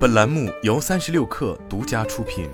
本栏目由三十六氪独家出品。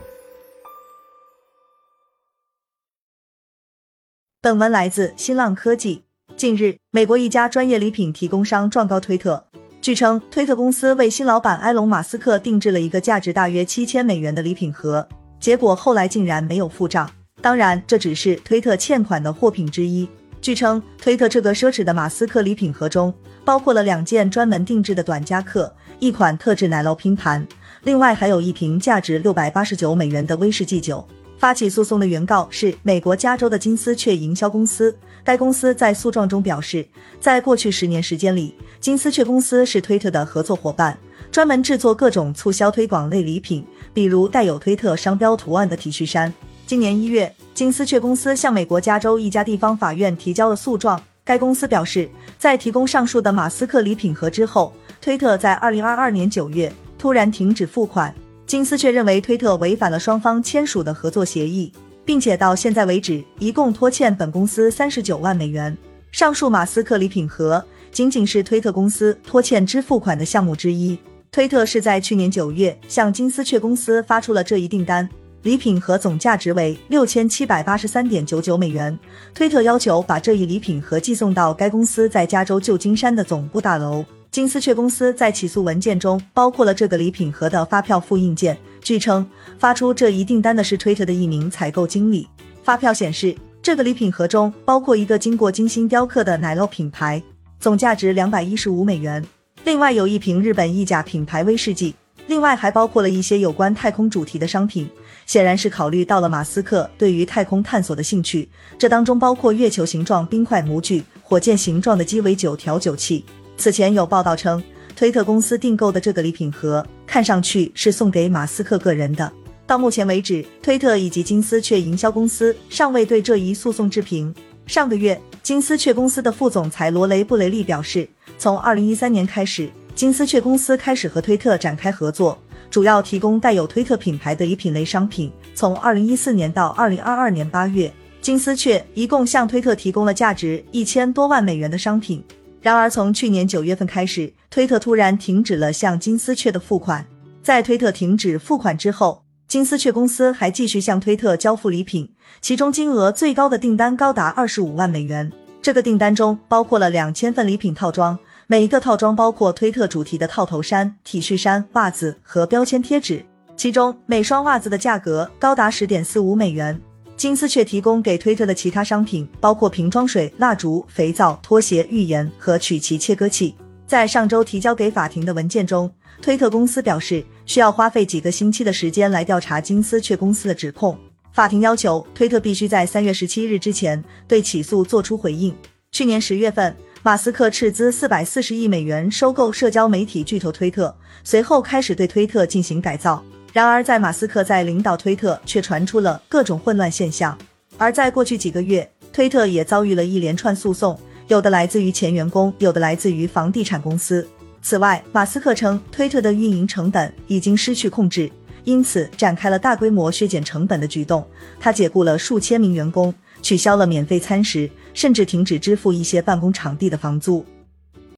本文来自新浪科技。近日，美国一家专业礼品提供商状告推特。据称，推特公司为新老板埃隆·马斯克定制了一个价值大约七千美元的礼品盒，结果后来竟然没有付账。当然，这只是推特欠款的货品之一。据称，推特这个奢侈的马斯克礼品盒中包括了两件专门定制的短夹克。一款特制奶酪拼盘，另外还有一瓶价值六百八十九美元的威士忌酒。发起诉讼的原告是美国加州的金丝雀营销公司。该公司在诉状中表示，在过去十年时间里，金丝雀公司是推特的合作伙伴，专门制作各种促销推广类礼品，比如带有推特商标图案的 T 恤衫。今年一月，金丝雀公司向美国加州一家地方法院提交了诉状。该公司表示，在提供上述的马斯克礼品盒之后。推特在二零二二年九月突然停止付款，金丝雀认为推特违反了双方签署的合作协议，并且到现在为止一共拖欠本公司三十九万美元。上述马斯克礼品盒仅仅是推特公司拖欠支付款的项目之一。推特是在去年九月向金丝雀公司发出了这一订单，礼品盒总价值为六千七百八十三点九九美元。推特要求把这一礼品盒寄送到该公司在加州旧金山的总部大楼。金丝雀公司在起诉文件中包括了这个礼品盒的发票复印件。据称，发出这一订单的是推特的一名采购经理。发票显示，这个礼品盒中包括一个经过精心雕刻的奶酪品牌，总价值两百一十五美元。另外有一瓶日本意甲品牌威士忌。另外还包括了一些有关太空主题的商品，显然是考虑到了马斯克对于太空探索的兴趣。这当中包括月球形状冰块模具、火箭形状的鸡尾酒调酒器。此前有报道称，推特公司订购的这个礼品盒看上去是送给马斯克个人的。到目前为止，推特以及金丝雀营销公司尚未对这一诉讼置评。上个月，金丝雀公司的副总裁罗雷布雷利表示，从二零一三年开始，金丝雀公司开始和推特展开合作，主要提供带有推特品牌的礼品类商品。从二零一四年到二零二二年八月，金丝雀一共向推特提供了价值一千多万美元的商品。然而，从去年九月份开始，推特突然停止了向金丝雀的付款。在推特停止付款之后，金丝雀公司还继续向推特交付礼品，其中金额最高的订单高达二十五万美元。这个订单中包括了两千份礼品套装，每一个套装包括推特主题的套头衫、T 恤衫、袜子和标签贴纸，其中每双袜子的价格高达十点四五美元。金丝雀提供给推特的其他商品包括瓶装水、蜡烛、肥皂、拖鞋、浴盐和曲奇切割器。在上周提交给法庭的文件中，推特公司表示需要花费几个星期的时间来调查金丝雀公司的指控。法庭要求推特必须在三月十七日之前对起诉做出回应。去年十月份，马斯克斥资四百四十亿美元收购社交媒体巨头推特，随后开始对推特进行改造。然而，在马斯克在领导推特，却传出了各种混乱现象。而在过去几个月，推特也遭遇了一连串诉讼，有的来自于前员工，有的来自于房地产公司。此外，马斯克称推特的运营成本已经失去控制，因此展开了大规模削减成本的举动。他解雇了数千名员工，取消了免费餐食，甚至停止支付一些办公场地的房租。